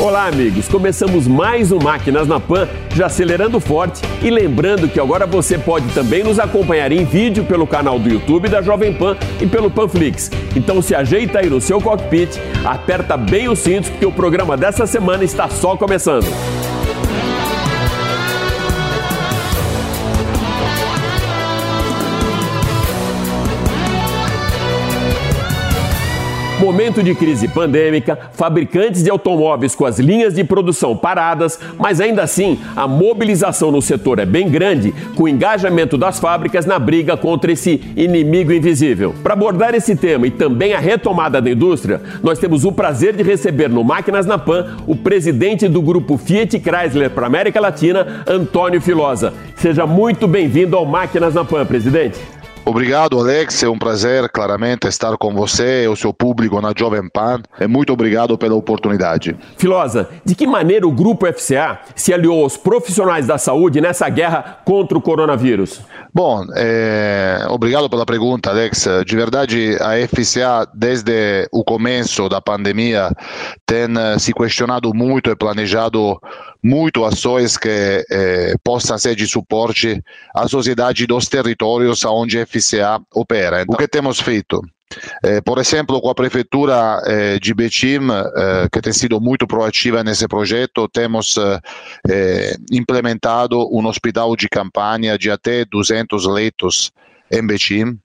Olá, amigos. Começamos mais um Máquinas na Pan, já acelerando forte e lembrando que agora você pode também nos acompanhar em vídeo pelo canal do YouTube da Jovem Pan e pelo Panflix. Então se ajeita aí no seu cockpit, aperta bem os cintos porque o programa dessa semana está só começando. Momento de crise pandêmica, fabricantes de automóveis com as linhas de produção paradas, mas ainda assim a mobilização no setor é bem grande, com o engajamento das fábricas na briga contra esse inimigo invisível. Para abordar esse tema e também a retomada da indústria, nós temos o prazer de receber no Máquinas na Pan o presidente do grupo Fiat Chrysler para América Latina, Antônio Filosa. Seja muito bem-vindo ao Máquinas na Pan, presidente. Obrigado, Alex. É um prazer, claramente, estar com você e o seu público na Jovem Pan. E muito obrigado pela oportunidade. Filosa, de que maneira o Grupo FCA se aliou aos profissionais da saúde nessa guerra contra o coronavírus? Bom, é, obrigado pela pergunta, Alex. De verdade, a FCA, desde o começo da pandemia, tem se questionado muito e planejado muito ações que eh, possam ser de suporte à sociedade dos territórios onde a FCA opera. Então, o que temos feito? Eh, por exemplo, com a prefeitura eh, de Betim, eh, que tem sido muito proativa nesse projeto, temos implementado um hospital de campanha de até 200 leitos em Betim,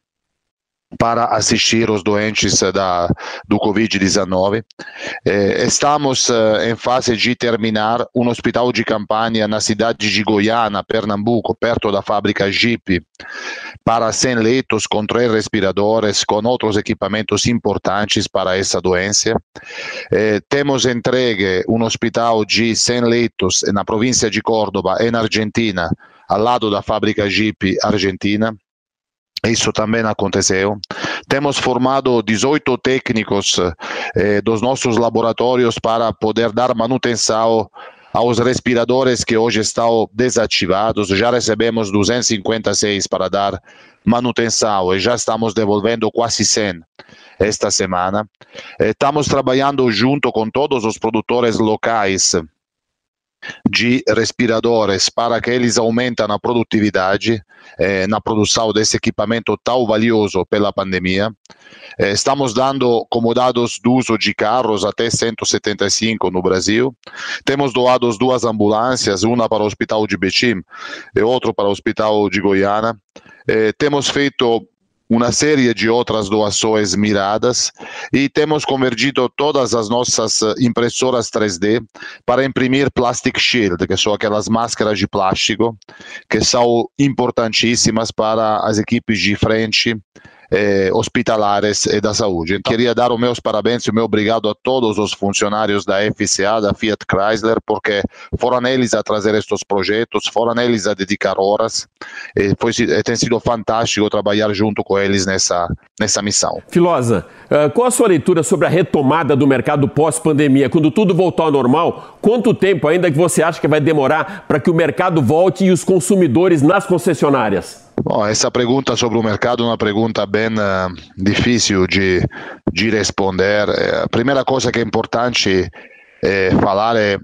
para assistir os doentes da, do Covid-19. Eh, estamos eh, em fase de terminar um hospital de campanha na cidade de Goiânia, Pernambuco, perto da fábrica Jeep, para 100 leitos com três respiradores, com outros equipamentos importantes para essa doença. Eh, temos entregue um hospital de 100 leitos na província de Córdoba, na Argentina, ao lado da fábrica Jeep Argentina. Isso também aconteceu. Temos formado 18 técnicos eh, dos nossos laboratórios para poder dar manutenção aos respiradores que hoje estão desativados. Já recebemos 256 para dar manutenção e já estamos devolvendo quase 100 esta semana. Estamos trabalhando junto com todos os produtores locais de respiradores para que eles aumentem a produtividade eh, na produção desse equipamento tão valioso pela pandemia. Eh, estamos dando como dados do uso de carros até 175 no Brasil. Temos doado duas ambulâncias, uma para o Hospital de Betim e outra para o Hospital de Goiânia. Eh, temos feito uma série de outras doações miradas e temos convertido todas as nossas eh, impressoras 3D para imprimir Plastic Shield, que são aquelas máscaras de plástico que são importantíssimas para as equipes de frente eh, hospitalares e da saúde. Então, queria dar os meus parabéns e o meu obrigado a todos os funcionários da FCA, da Fiat Chrysler, porque foram eles a trazer estes projetos, foram eles a dedicar horas, e foi, tem sido fantástico trabalhar junto com eles nessa, nessa missão. Filosa, eh, qual a sua leitura sobre a retomada do mercado pós-pandemia? Quando tudo voltar ao normal, quanto tempo ainda que você acha que vai demorar para que o mercado volte e os consumidores nas concessionárias? Bom, essa pergunta sobre o mercado é uma pergunta bem uh, difícil de, de responder. Eh, a primeira coisa que é importante é falar é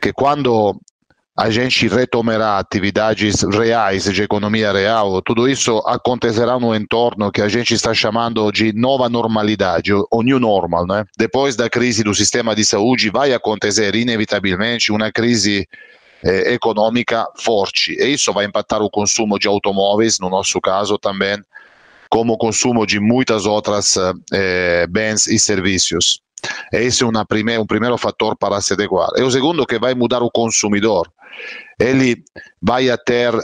que quando a gente retomará atividades reais de economia real, tudo isso acontecerá no entorno que a gente está chamando de nova normalidade, o new normal. Né? Depois da crise do sistema de saúde, vai acontecer inevitavelmente uma crise eh, econômica forte. E isso vai impactar o consumo de automóveis, no nosso caso também, como o consumo de muitas outras eh, bens e serviços. esse é prime, um primeiro fator para se adequar. E o segundo que vai mudar o consumidor. Ele vai ter uh,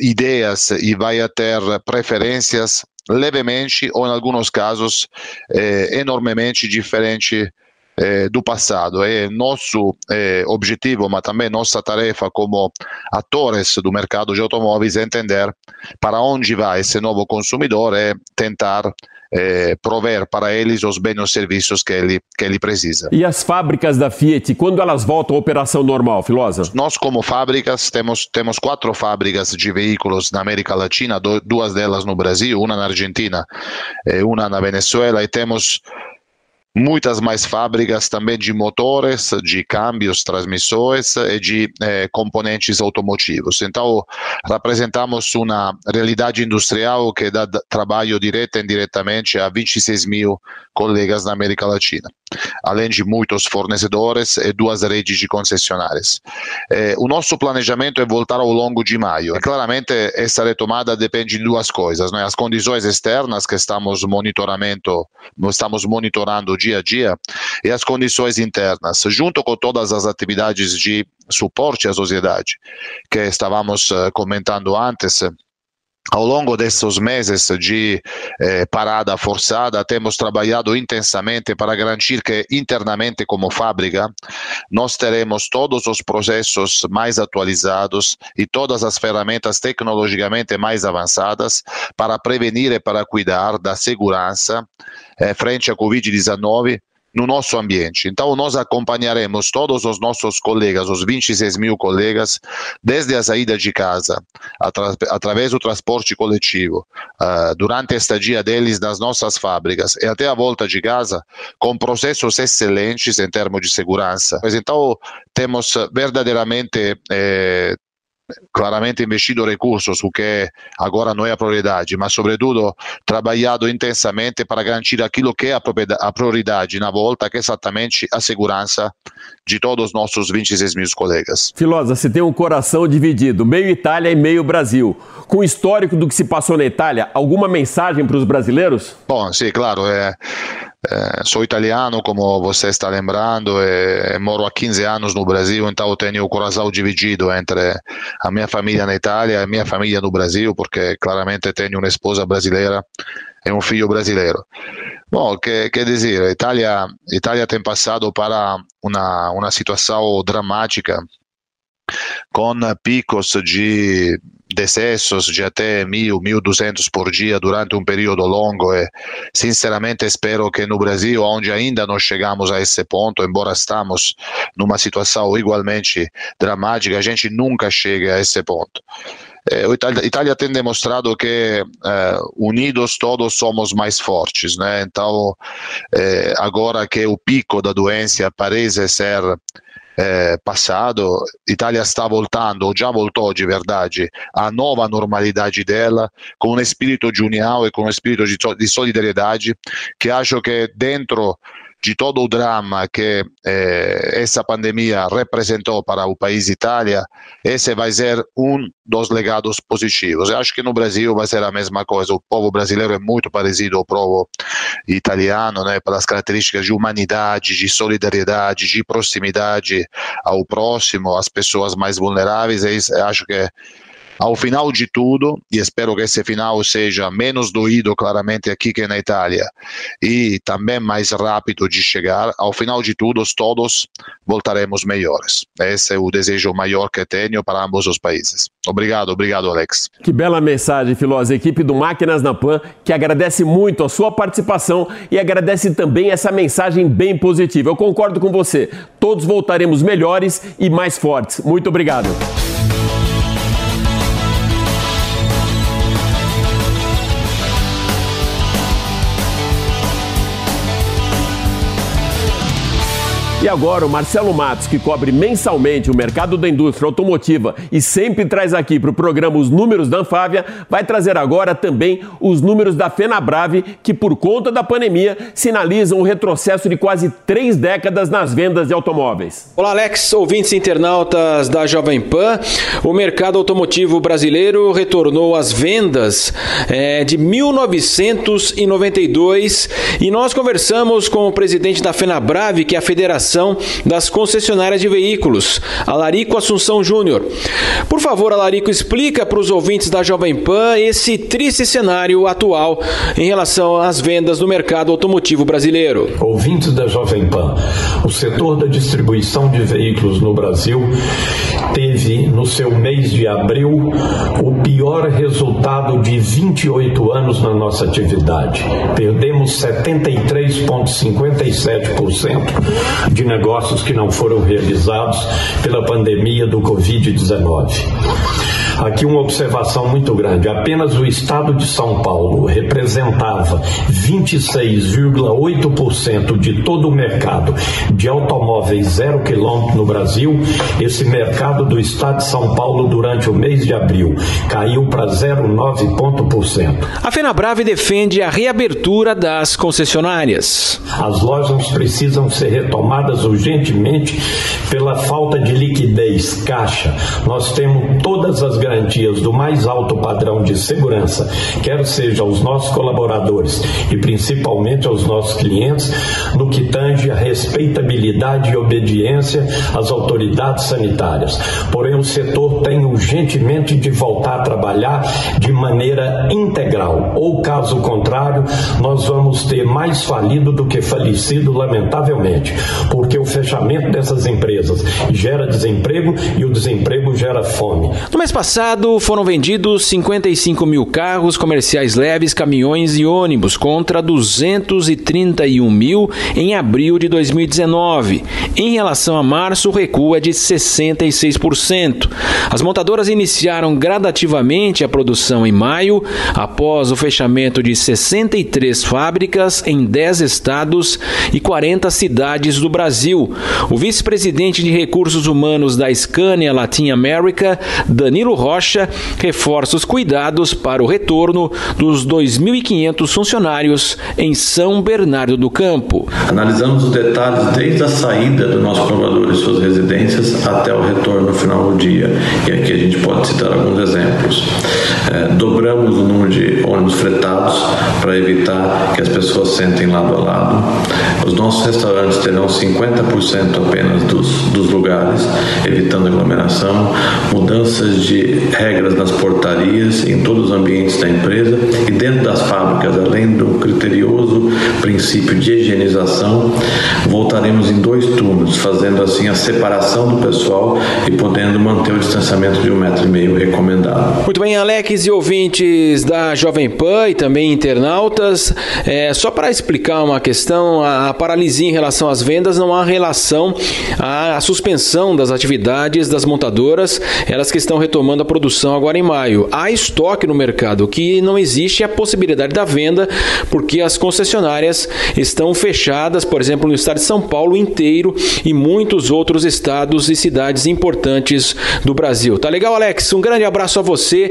ideias e vai ter preferências levemente ou, em alguns casos, eh, enormemente diferentes eh, do passado. É nosso eh, objetivo, mas também nossa tarefa como atores do mercado de automóveis é entender para onde vai esse novo consumidor e tentar eh, prover para eles os bens e serviços que ele, que ele precisa. E as fábricas da Fiat, quando elas voltam à operação normal, Filosa? Nós, como fábricas, temos, temos quatro fábricas de veículos na América Latina, duas delas no Brasil, uma na Argentina e uma na Venezuela, e temos muitas mais fábricas também de motores, de câmbios, transmissões e de eh, componentes automotivos. Então, representamos uma realidade industrial que dá trabalho direto e indiretamente a 26 mil colegas na América Latina, além de muitos fornecedores e duas redes de concessionárias. Eh, o nosso planejamento é voltar ao longo de maio. E, claramente, essa retomada depende de duas coisas, né? as condições externas que estamos monitoramento, estamos monitorando dia a dia e as condições internas, junto com todas as atividades de suporte à sociedade que estávamos uh, comentando antes. Ao longo desses meses de eh, parada forçada, temos trabalhado intensamente para garantir que, internamente, como fábrica, nós teremos todos os processos mais atualizados e todas as ferramentas tecnologicamente mais avançadas para prevenir e para cuidar da segurança eh, frente à Covid-19 no nosso ambiente. Então, nós acompanharemos todos os nossos colegas, os 26 mil colegas, desde a saída de casa, atra através do transporte coletivo, uh, durante a estadia deles nas nossas fábricas e até a volta de casa, com processos excelentes em termos de segurança. Mas então, temos verdadeiramente eh, claramente investido recursos, o que agora não é a prioridade, mas sobretudo trabalhado intensamente para garantir aquilo que é a prioridade na volta, que é exatamente a segurança de todos os nossos 26 mil colegas. Filosa, você tem um coração dividido, meio Itália e meio Brasil. Com o histórico do que se passou na Itália, alguma mensagem para os brasileiros? Bom, sim, claro. É, é, sou italiano, como você está lembrando, e, moro há 15 anos no Brasil, então tenho o coração dividido entre a minha família na Itália e a minha família no Brasil, porque claramente tenho uma esposa brasileira e um filho brasileiro. Bom, que, quer dizer, Itália, Itália tem passado para uma, uma situação dramática, com picos de decessos de até 1.000, 1.200 por dia durante um período longo e sinceramente espero que no Brasil, onde ainda não chegamos a esse ponto, embora estamos numa situação igualmente dramática, a gente nunca chegue a esse ponto. Eh, a Itália, Itália, tem demonstrado que eh, unidos todos somos mais fortes, né? Então, eh, agora que o pico da doença parece ser eh, passado, Itália está voltando, ou já voltou de verdade, à nova normalidade dela, com um espírito de união e com um espírito de, de solidariedade, que acho que dentro de todo o drama que eh, essa pandemia representou para o país Itália, esse vai ser um dos legados positivos. Eu acho que no Brasil vai ser a mesma coisa. O povo brasileiro é muito parecido ao povo italiano, né, pelas características de humanidade, de solidariedade, de proximidade ao próximo, às pessoas mais vulneráveis. Eu acho que ao final de tudo, e espero que esse final seja menos doído claramente aqui que na Itália e também mais rápido de chegar, ao final de tudo todos voltaremos melhores. Esse é o desejo maior que tenho para ambos os países. Obrigado, obrigado Alex. Que bela mensagem, Filosa. Equipe do Máquinas na Pan, que agradece muito a sua participação e agradece também essa mensagem bem positiva. Eu concordo com você. Todos voltaremos melhores e mais fortes. Muito obrigado. E agora o Marcelo Matos, que cobre mensalmente o mercado da indústria automotiva e sempre traz aqui para o programa os números da Anfávia, vai trazer agora também os números da Fenabrave, que por conta da pandemia sinalizam um retrocesso de quase três décadas nas vendas de automóveis. Olá, Alex, ouvintes internautas da Jovem Pan. O mercado automotivo brasileiro retornou às vendas é, de 1992 e nós conversamos com o presidente da Fenabrave, que é a Federação das Concessionárias de Veículos, Alarico Assunção Júnior. Por favor, Alarico, explica para os ouvintes da Jovem Pan esse triste cenário atual em relação às vendas no mercado automotivo brasileiro. Ouvintes da Jovem Pan, o setor da distribuição de veículos no Brasil teve no seu mês de abril o pior resultado de 28 anos na nossa atividade. Perdemos 73,57% de negócios que não foram realizados pela pandemia do Covid-19. Aqui uma observação muito grande. Apenas o estado de São Paulo representava 26,8% de todo o mercado de automóveis zero quilômetro no Brasil. Esse mercado do estado de São Paulo durante o mês de abril caiu para 0,9%. A Fenabrave defende a reabertura das concessionárias. As lojas precisam ser retomadas urgentemente pela falta de liquidez, caixa. Nós temos todas as garantias do mais alto padrão de segurança, quer seja aos nossos colaboradores e principalmente aos nossos clientes, no que tange a respeitabilidade e obediência às autoridades sanitárias. Porém, o setor tem urgentemente de voltar a trabalhar de maneira integral, ou caso contrário, nós vamos ter mais falido do que falecido, lamentavelmente, porque o fechamento dessas empresas gera desemprego e o desemprego gera fome. No mês passado, foram vendidos 55 mil carros comerciais leves, caminhões e ônibus, contra 231 mil em abril de 2019. Em relação a março, o recuo é de 66%. As montadoras iniciaram gradativamente a produção em maio, após o fechamento de 63 fábricas em 10 estados e 40 cidades do Brasil. O vice-presidente de recursos humanos da Scania Latin America, Danilo Rocha reforça os cuidados para o retorno dos 2.500 funcionários em São Bernardo do Campo. Analisamos os detalhes desde a saída do nosso colaborador de suas residências até o retorno no final do dia. E aqui a gente pode citar alguns exemplos. É, dobramos o número de ônibus fretados para evitar que as pessoas sentem lado a lado. Os nossos restaurantes terão 50% apenas dos, dos lugares, evitando aglomeração. Mudanças de regras nas portarias, em todos os ambientes da empresa e dentro das fábricas, além do criterioso princípio de higienização, voltaremos em dois turnos, fazendo assim a separação do pessoal e podendo manter o distanciamento de um metro e meio recomendado. Muito bem, E ouvintes da Jovem Pan e também internautas, é, só para explicar uma questão, a, a paralisia em relação às vendas não há relação à, à suspensão das atividades das montadoras, elas que estão retomando a produção agora em maio. Há estoque no mercado, que não existe a possibilidade da venda, porque as concessionárias estão fechadas, por exemplo, no estado de São Paulo inteiro e muitos outros estados e cidades importantes do Brasil. Tá legal, Alex? Um grande abraço a você,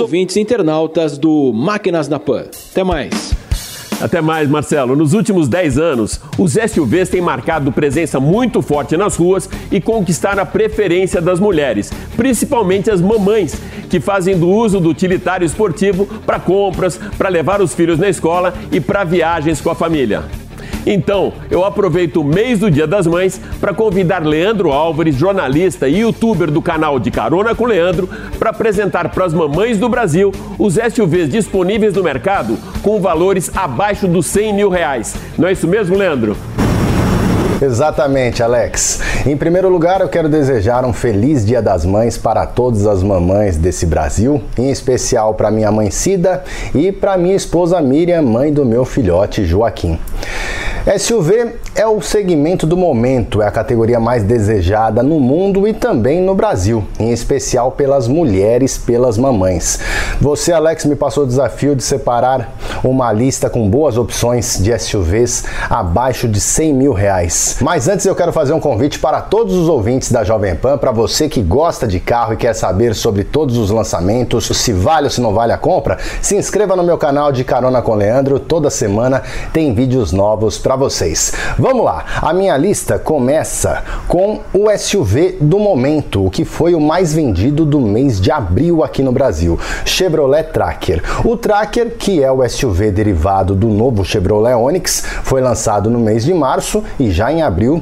ouvintes internautas do Máquinas na Pan. Até mais. Até mais, Marcelo. Nos últimos 10 anos, os SUVs têm marcado presença muito forte nas ruas e conquistaram a preferência das mulheres, principalmente as mamães, que fazem do uso do utilitário esportivo para compras, para levar os filhos na escola e para viagens com a família. Então, eu aproveito o mês do Dia das Mães para convidar Leandro Álvares, jornalista e youtuber do canal de Carona com Leandro, para apresentar para as mamães do Brasil os SUVs disponíveis no mercado com valores abaixo dos 100 mil reais. Não é isso mesmo, Leandro? Exatamente, Alex. Em primeiro lugar, eu quero desejar um feliz Dia das Mães para todas as mamães desse Brasil, em especial para minha mãe Cida e para minha esposa Miriam, mãe do meu filhote Joaquim. SUV é o segmento do momento, é a categoria mais desejada no mundo e também no Brasil, em especial pelas mulheres, pelas mamães. Você, Alex, me passou o desafio de separar uma lista com boas opções de SUVs abaixo de 100 mil reais. Mas antes eu quero fazer um convite para todos os ouvintes da Jovem Pan, para você que gosta de carro e quer saber sobre todos os lançamentos, se vale ou se não vale a compra, se inscreva no meu canal de Carona com Leandro. Toda semana tem vídeos novos para vocês. Vamos lá, a minha lista começa com o SUV do momento, o que foi o mais vendido do mês de abril aqui no Brasil, Chevrolet Tracker. O Tracker, que é o SUV derivado do novo Chevrolet Onix, foi lançado no mês de março e já em abril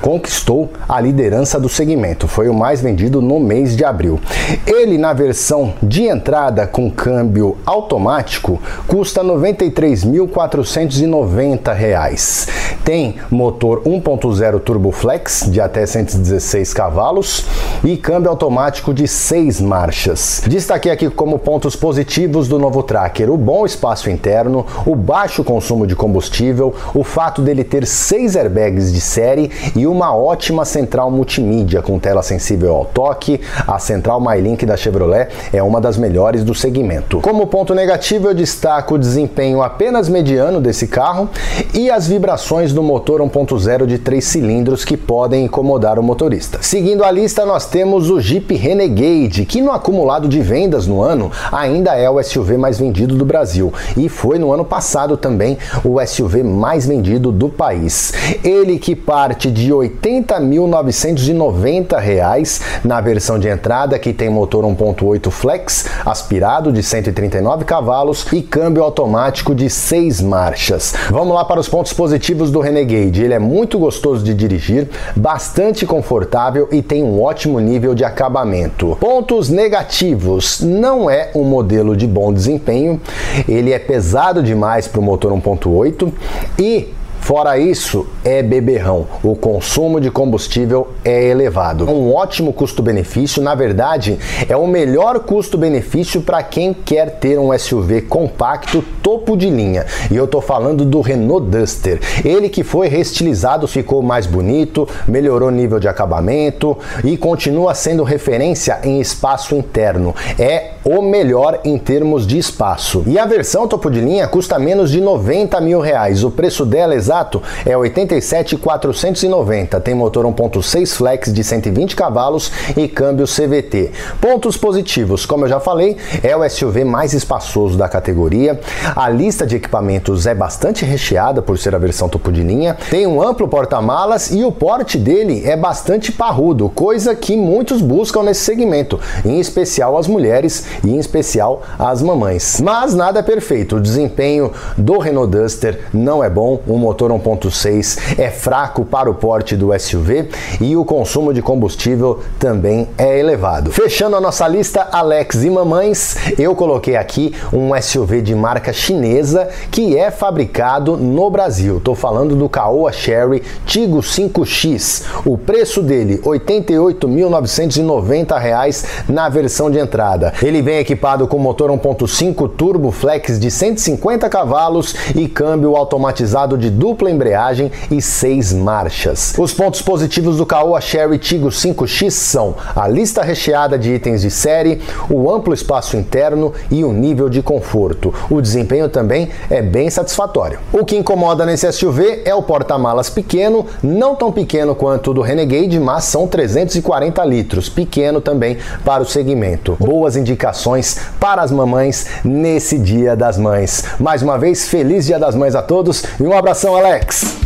conquistou a liderança do segmento. Foi o mais vendido no mês de abril. Ele na versão de entrada com câmbio automático custa R$ 93.490. Tem motor 1.0 Turbo Flex de até 116 cavalos e câmbio automático de 6 marchas. Destaquei aqui como pontos positivos do novo Tracker o bom espaço interno, o baixo consumo de combustível, o fato dele ter 6 airbags de série e uma ótima central multimídia com tela sensível ao toque. A central MyLink da Chevrolet é uma das melhores do segmento. Como ponto negativo, eu destaco o desempenho apenas mediano desse carro e as vibrações do motor 1.0 de 3 cilindros que podem incomodar o motorista. Seguindo a lista, nós temos o Jeep Renegade, que no acumulado de vendas no ano ainda é o SUV mais vendido do Brasil e foi no ano passado também o SUV mais vendido do país. Ele que parte de R$ 80.990 na versão de entrada, que tem motor 1.8 flex aspirado de 139 cavalos e câmbio automático de 6 marchas. Vamos lá para os pontos positivos do Ele é muito gostoso de dirigir, bastante confortável e tem um ótimo nível de acabamento. Pontos negativos: não é um modelo de bom desempenho, ele é pesado demais para o motor 1.8 e Fora isso, é beberrão. O consumo de combustível é elevado. Um ótimo custo-benefício, na verdade, é o melhor custo-benefício para quem quer ter um SUV compacto topo de linha. E eu tô falando do Renault Duster. Ele que foi reestilizado, ficou mais bonito, melhorou o nível de acabamento e continua sendo referência em espaço interno. É o melhor em termos de espaço. E a versão topo de linha custa menos de 90 mil reais. O preço dela exato é 87,490. Tem motor 1.6 flex de 120 cavalos e câmbio CVT. Pontos positivos, como eu já falei, é o SUV mais espaçoso da categoria. A lista de equipamentos é bastante recheada por ser a versão topo de linha. Tem um amplo porta-malas e o porte dele é bastante parrudo, coisa que muitos buscam nesse segmento, em especial as mulheres e em especial as mamães. Mas nada é perfeito. O desempenho do Renault Duster não é bom. O motor 1.6 é fraco para o porte do SUV e o consumo de combustível também é elevado. Fechando a nossa lista, Alex e mamães, eu coloquei aqui um SUV de marca chinesa que é fabricado no Brasil. Estou falando do Caoa Sherry Tigo 5X. O preço dele R$ 88.990 na versão de entrada. Ele vem equipado com motor 1.5 turbo flex de 150 cavalos e câmbio automatizado de dupla embreagem e seis marchas. Os pontos positivos do Caoa Sherry Tigo 5X são a lista recheada de itens de série, o amplo espaço interno e o nível de conforto. O desempenho também é bem satisfatório. O que incomoda nesse SUV é o porta-malas pequeno, não tão pequeno quanto o do Renegade, mas são 340 litros, pequeno também para o segmento. Boas indicações para as mamães nesse Dia das Mães. Mais uma vez, feliz Dia das Mães a todos e um abração, Alex!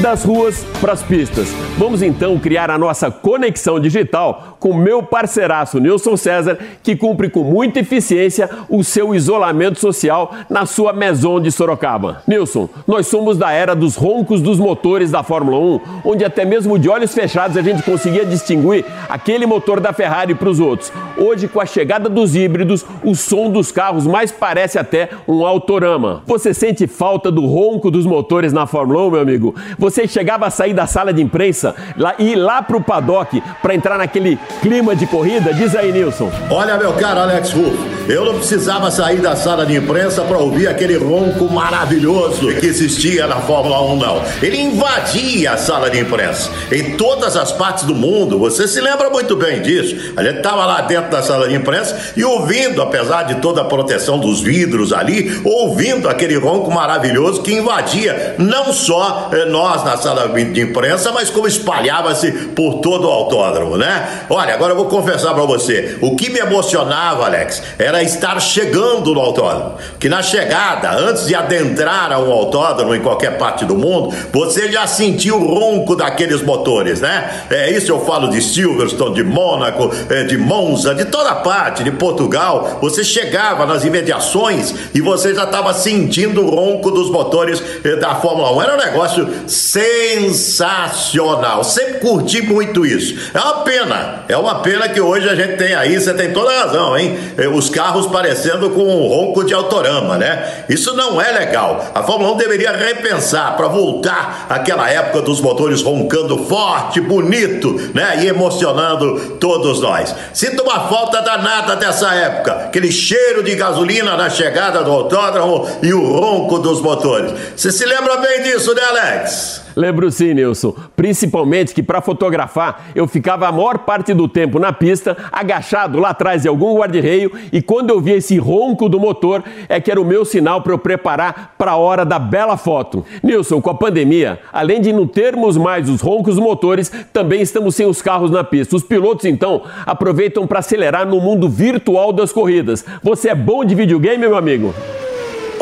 Das ruas para as pistas. Vamos então criar a nossa conexão digital com meu parceiraço Nilson César, que cumpre com muita eficiência o seu isolamento social na sua Maison de Sorocaba. Nilson, nós somos da era dos roncos dos motores da Fórmula 1, onde até mesmo de olhos fechados a gente conseguia distinguir aquele motor da Ferrari para os outros. Hoje, com a chegada dos híbridos, o som dos carros mais parece até um autorama. Você sente falta do ronco dos motores na Fórmula 1, meu amigo? Você chegava a sair da sala de imprensa lá, e ir lá pro paddock para entrar naquele clima de corrida? Diz aí, Nilson. Olha, meu caro Alex Ruff, eu não precisava sair da sala de imprensa para ouvir aquele ronco maravilhoso que existia na Fórmula 1, não. Ele invadia a sala de imprensa. Em todas as partes do mundo, você se lembra muito bem disso. A gente estava lá dentro da sala de imprensa e ouvindo, apesar de toda a proteção dos vidros ali, ouvindo aquele ronco maravilhoso que invadia não só eh, nós na sala de imprensa, mas como espalhava-se por todo o autódromo, né? Olha, agora eu vou confessar para você, o que me emocionava, Alex, era estar chegando no autódromo. Que na chegada, antes de adentrar a um autódromo em qualquer parte do mundo, você já sentiu o ronco daqueles motores, né? É isso eu falo de Silverstone, de Mônaco, é, de Monza, de toda parte, de Portugal. Você chegava nas imediações e você já estava sentindo o ronco dos motores é, da Fórmula 1. Era um negócio sensacional. Sempre curti muito isso. É uma pena, é uma pena que hoje a gente tem aí, você tem toda a razão, hein? É, os carros parecendo com um ronco de autorama, né? Isso não é legal. A Fórmula 1 deveria repensar para voltar àquela época dos motores roncando forte, bonito, né? E emocionando todos nós. Sinto uma falta danada dessa época. Aquele cheiro de gasolina na chegada do autódromo e o ronco dos motores. Você se lembra bem disso, né, Alex? Lembro sim, Nilson. Principalmente que para fotografar eu ficava a maior parte do tempo na pista, agachado lá atrás de algum guarda-reio, e quando eu via esse ronco do motor, é que era o meu sinal para eu preparar para a hora da bela foto. Nilson, com a pandemia, além de não termos mais os roncos dos motores, também estamos sem os carros na pista. Os pilotos, então, aproveitam para acelerar no mundo virtual das corridas. Você é bom de videogame, meu amigo?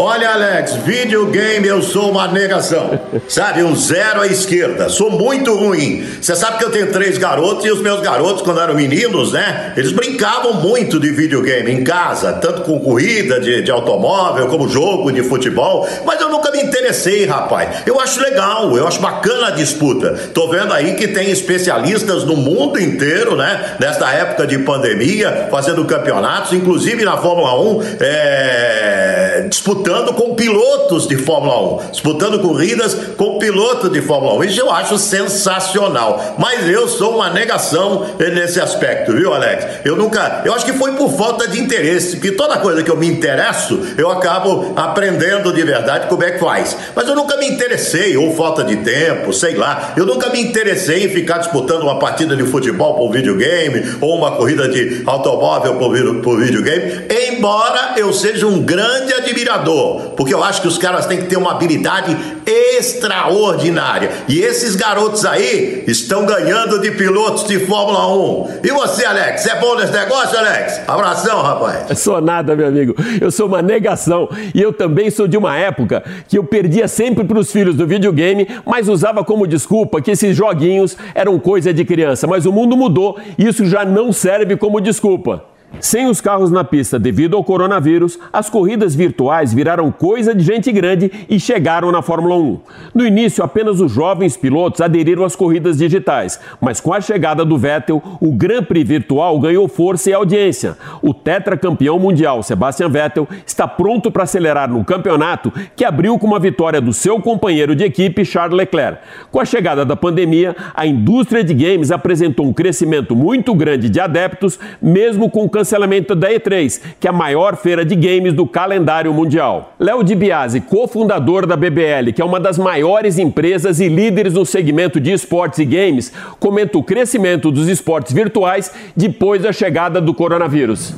Olha, Alex, videogame eu sou uma negação. Sabe, um zero à esquerda. Sou muito ruim. Você sabe que eu tenho três garotos e os meus garotos, quando eram meninos, né? Eles brincavam muito de videogame em casa, tanto com corrida de, de automóvel, como jogo de futebol. Mas eu nunca me interessei, rapaz. Eu acho legal, eu acho bacana a disputa. Tô vendo aí que tem especialistas no mundo inteiro, né? Nesta época de pandemia, fazendo campeonatos, inclusive na Fórmula 1, é, disputando com pilotos de Fórmula 1, disputando corridas com pilotos de Fórmula 1. Isso eu acho sensacional. Mas eu sou uma negação nesse aspecto, viu, Alex? Eu nunca. Eu acho que foi por falta de interesse, porque toda coisa que eu me interesso, eu acabo aprendendo de verdade como é que faz. Mas eu nunca me interessei, ou falta de tempo, sei lá. Eu nunca me interessei em ficar disputando uma partida de futebol por videogame, ou uma corrida de automóvel por, videogame, embora eu seja um grande admirador porque eu acho que os caras têm que ter uma habilidade extraordinária. E esses garotos aí estão ganhando de pilotos de Fórmula 1. E você, Alex, é bom nesse negócio, Alex? Abração, rapaz. Eu sou nada, meu amigo. Eu sou uma negação. E eu também sou de uma época que eu perdia sempre para os filhos do videogame, mas usava como desculpa que esses joguinhos eram coisa de criança. Mas o mundo mudou e isso já não serve como desculpa. Sem os carros na pista devido ao coronavírus, as corridas virtuais viraram coisa de gente grande e chegaram na Fórmula 1. No início, apenas os jovens pilotos aderiram às corridas digitais, mas com a chegada do Vettel, o Grand Prix virtual ganhou força e audiência. O tetracampeão mundial Sebastian Vettel está pronto para acelerar no campeonato que abriu com uma vitória do seu companheiro de equipe Charles Leclerc. Com a chegada da pandemia, a indústria de games apresentou um crescimento muito grande de adeptos, mesmo com o cancelamento da E3, que é a maior feira de games do calendário mundial. Léo Di Biase, cofundador da BBL, que é uma das maiores empresas e líderes no segmento de esportes e games, comenta o crescimento dos esportes virtuais depois da chegada do coronavírus.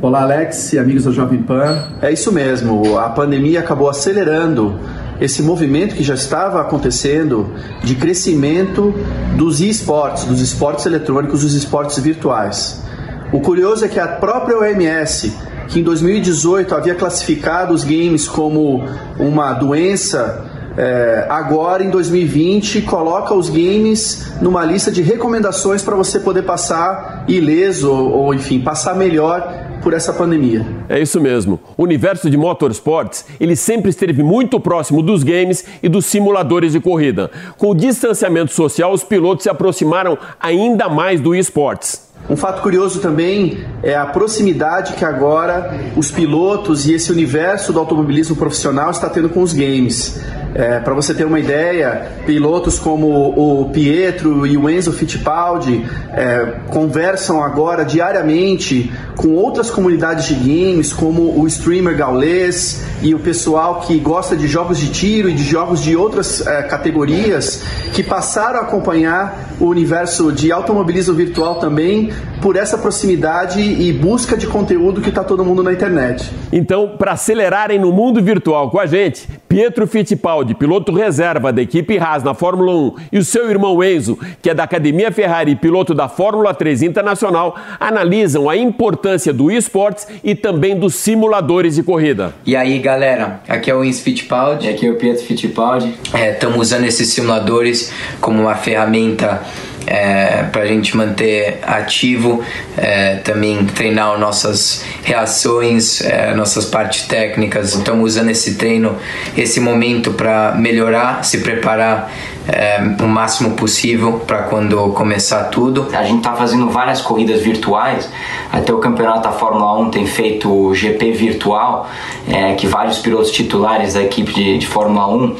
Olá, Alex e amigos da Jovem Pan. É isso mesmo, a pandemia acabou acelerando esse movimento que já estava acontecendo de crescimento dos esportes, dos esportes eletrônicos, dos esportes virtuais. O curioso é que a própria OMS, que em 2018 havia classificado os games como uma doença, é, agora em 2020 coloca os games numa lista de recomendações para você poder passar ileso ou, ou, enfim, passar melhor por essa pandemia. É isso mesmo. O universo de motorsports, ele sempre esteve muito próximo dos games e dos simuladores de corrida. Com o distanciamento social, os pilotos se aproximaram ainda mais do esportes. Um fato curioso também é a proximidade que agora os pilotos e esse universo do automobilismo profissional está tendo com os games. É, Para você ter uma ideia, pilotos como o Pietro e o Enzo Fittipaldi é, conversam agora diariamente com outras comunidades de games, como o streamer gaulês e o pessoal que gosta de jogos de tiro e de jogos de outras é, categorias, que passaram a acompanhar o universo de automobilismo virtual também por essa proximidade e busca de conteúdo que está todo mundo na internet. Então, para acelerarem no mundo virtual com a gente, Pietro Fittipaldi, piloto reserva da equipe Haas na Fórmula 1, e o seu irmão Enzo, que é da Academia Ferrari e piloto da Fórmula 3 Internacional, analisam a importância do esportes e também dos simuladores de corrida. E aí, galera, aqui é o Enzo Fittipaldi, aqui é o Pietro Fittipaldi. Estamos é, usando esses simuladores como uma ferramenta é, para a gente manter ativo, é, também treinar nossas reações, é, nossas partes técnicas. Estamos usando esse treino, esse momento para melhorar, se preparar é, o máximo possível para quando começar tudo. A gente está fazendo várias corridas virtuais, até o campeonato da Fórmula 1 tem feito o GP virtual, é, que vários pilotos titulares da equipe de, de Fórmula 1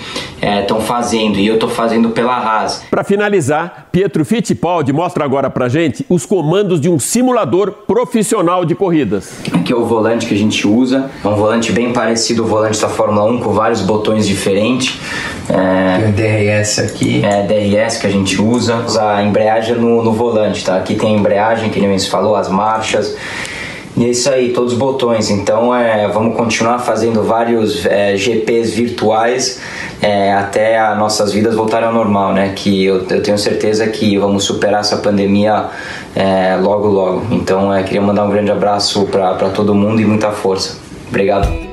estão é, fazendo, e eu estou fazendo pela Haas. Para finalizar, Pietro Fittipaldi mostra agora para gente os comandos de um simulador profissional de corridas. Aqui é o volante que a gente usa, é um volante bem parecido ao volante da Fórmula 1, com vários botões diferentes. É, tem o DRS aqui. É, DRS que a gente usa. Usa a embreagem no, no volante, tá? Aqui tem a embreagem, que nem você falou, as marchas. E é isso aí, todos os botões. Então é, vamos continuar fazendo vários é, GPs virtuais é, até as nossas vidas voltarem ao normal, né? Que eu, eu tenho certeza que vamos superar essa pandemia é, logo, logo. Então é, queria mandar um grande abraço para todo mundo e muita força. Obrigado.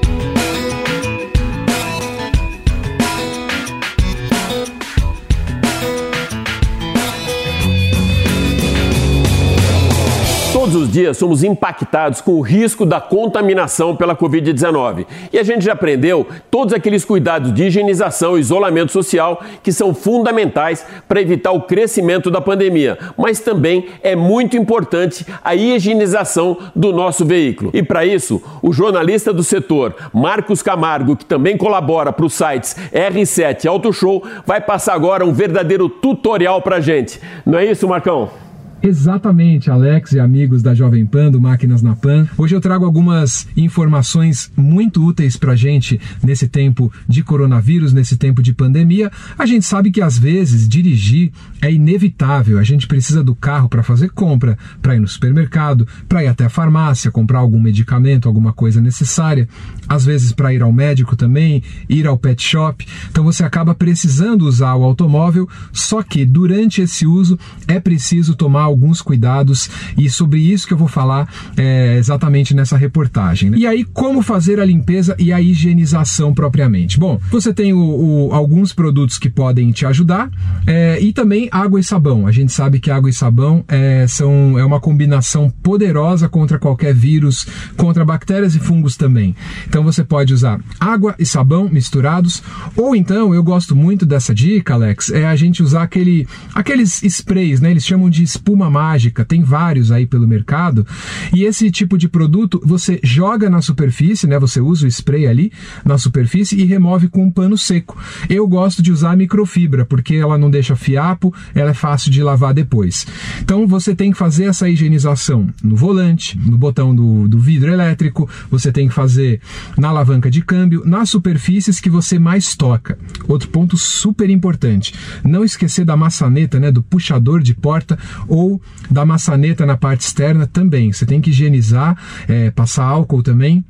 Todos os dias somos impactados com o risco da contaminação pela Covid-19. E a gente já aprendeu todos aqueles cuidados de higienização e isolamento social que são fundamentais para evitar o crescimento da pandemia. Mas também é muito importante a higienização do nosso veículo. E para isso, o jornalista do setor, Marcos Camargo, que também colabora para os sites R7 e Auto Show, vai passar agora um verdadeiro tutorial para a gente. Não é isso, Marcão? Exatamente, Alex e amigos da Jovem Pan, do Máquinas na Pan. Hoje eu trago algumas informações muito úteis para gente nesse tempo de coronavírus, nesse tempo de pandemia. A gente sabe que às vezes dirigir é inevitável. A gente precisa do carro para fazer compra, para ir no supermercado, para ir até a farmácia, comprar algum medicamento, alguma coisa necessária. Às vezes para ir ao médico também, ir ao pet shop. Então você acaba precisando usar o automóvel, só que durante esse uso é preciso tomar alguns cuidados e sobre isso que eu vou falar é, exatamente nessa reportagem. Né? E aí, como fazer a limpeza e a higienização propriamente? Bom, você tem o, o, alguns produtos que podem te ajudar é, e também água e sabão. A gente sabe que água e sabão é, são, é uma combinação poderosa contra qualquer vírus, contra bactérias e fungos também. Então você pode usar água e sabão misturados, ou então eu gosto muito dessa dica, Alex, é a gente usar aquele, aqueles sprays, né? Eles chamam de espuma espuma mágica, tem vários aí pelo mercado. E esse tipo de produto você joga na superfície, né? Você usa o spray ali na superfície e remove com um pano seco. Eu gosto de usar microfibra porque ela não deixa fiapo, ela é fácil de lavar depois. Então você tem que fazer essa higienização no volante, no botão do, do vidro elétrico, você tem que fazer na alavanca de câmbio, nas superfícies que você mais toca. Outro ponto super importante, não esquecer da maçaneta, né, do puxador de porta ou da maçaneta na parte externa também. Você tem que higienizar, é, passar álcool também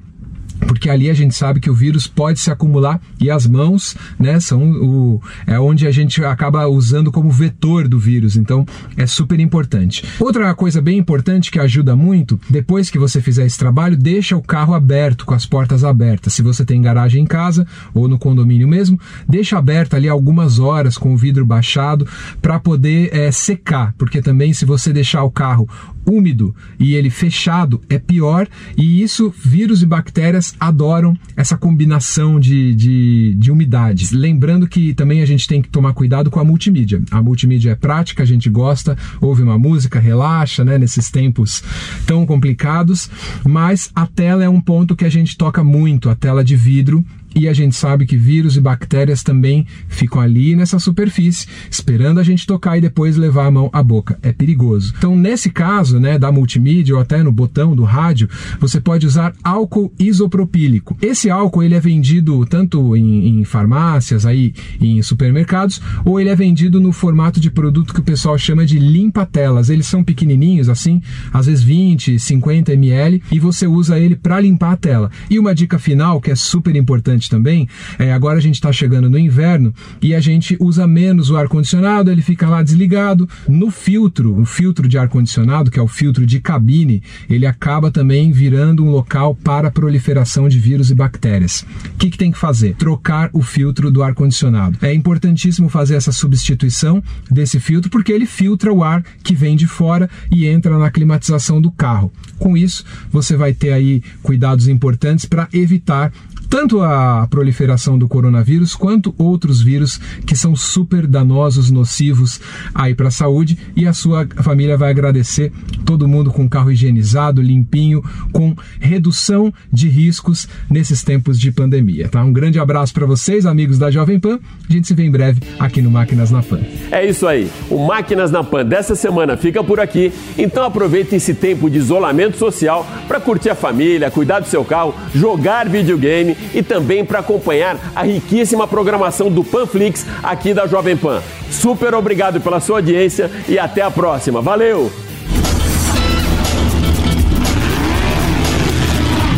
porque ali a gente sabe que o vírus pode se acumular e as mãos, né, são o, é onde a gente acaba usando como vetor do vírus, então é super importante. Outra coisa bem importante que ajuda muito, depois que você fizer esse trabalho, deixa o carro aberto, com as portas abertas. Se você tem garagem em casa ou no condomínio mesmo, deixa aberto ali algumas horas com o vidro baixado para poder é, secar, porque também se você deixar o carro úmido e ele fechado é pior e isso vírus e bactérias adoram essa combinação de, de, de umidades. Lembrando que também a gente tem que tomar cuidado com a multimídia. A multimídia é prática, a gente gosta, ouve uma música, relaxa, né, nesses tempos tão complicados, mas a tela é um ponto que a gente toca muito, a tela de vidro e a gente sabe que vírus e bactérias também ficam ali nessa superfície, esperando a gente tocar e depois levar a mão à boca. É perigoso. Então, nesse caso, né, da multimídia ou até no botão do rádio, você pode usar álcool isopropílico. Esse álcool ele é vendido tanto em, em farmácias, aí, em supermercados, ou ele é vendido no formato de produto que o pessoal chama de limpa-telas. Eles são pequenininhos, assim, às vezes 20, 50 ml, e você usa ele para limpar a tela. E uma dica final, que é super importante também, é agora a gente está chegando no inverno e a gente usa menos o ar-condicionado, ele fica lá desligado. No filtro, o filtro de ar-condicionado, que é o filtro de cabine, ele acaba também virando um local para a proliferação de vírus e bactérias. O que, que tem que fazer? Trocar o filtro do ar-condicionado. É importantíssimo fazer essa substituição desse filtro porque ele filtra o ar que vem de fora e entra na climatização do carro. Com isso, você vai ter aí cuidados importantes para evitar tanto a proliferação do coronavírus quanto outros vírus que são super danosos, nocivos aí para a saúde e a sua família vai agradecer todo mundo com carro higienizado, limpinho, com redução de riscos nesses tempos de pandemia, tá? Um grande abraço para vocês, amigos da Jovem Pan. A gente se vê em breve aqui no Máquinas na Pan. É isso aí. O Máquinas na Pan dessa semana fica por aqui. Então aproveite esse tempo de isolamento social para curtir a família, cuidar do seu carro, jogar videogame e também para acompanhar a riquíssima programação do Panflix aqui da Jovem Pan. Super obrigado pela sua audiência e até a próxima. Valeu!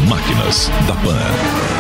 Máquinas da Pan.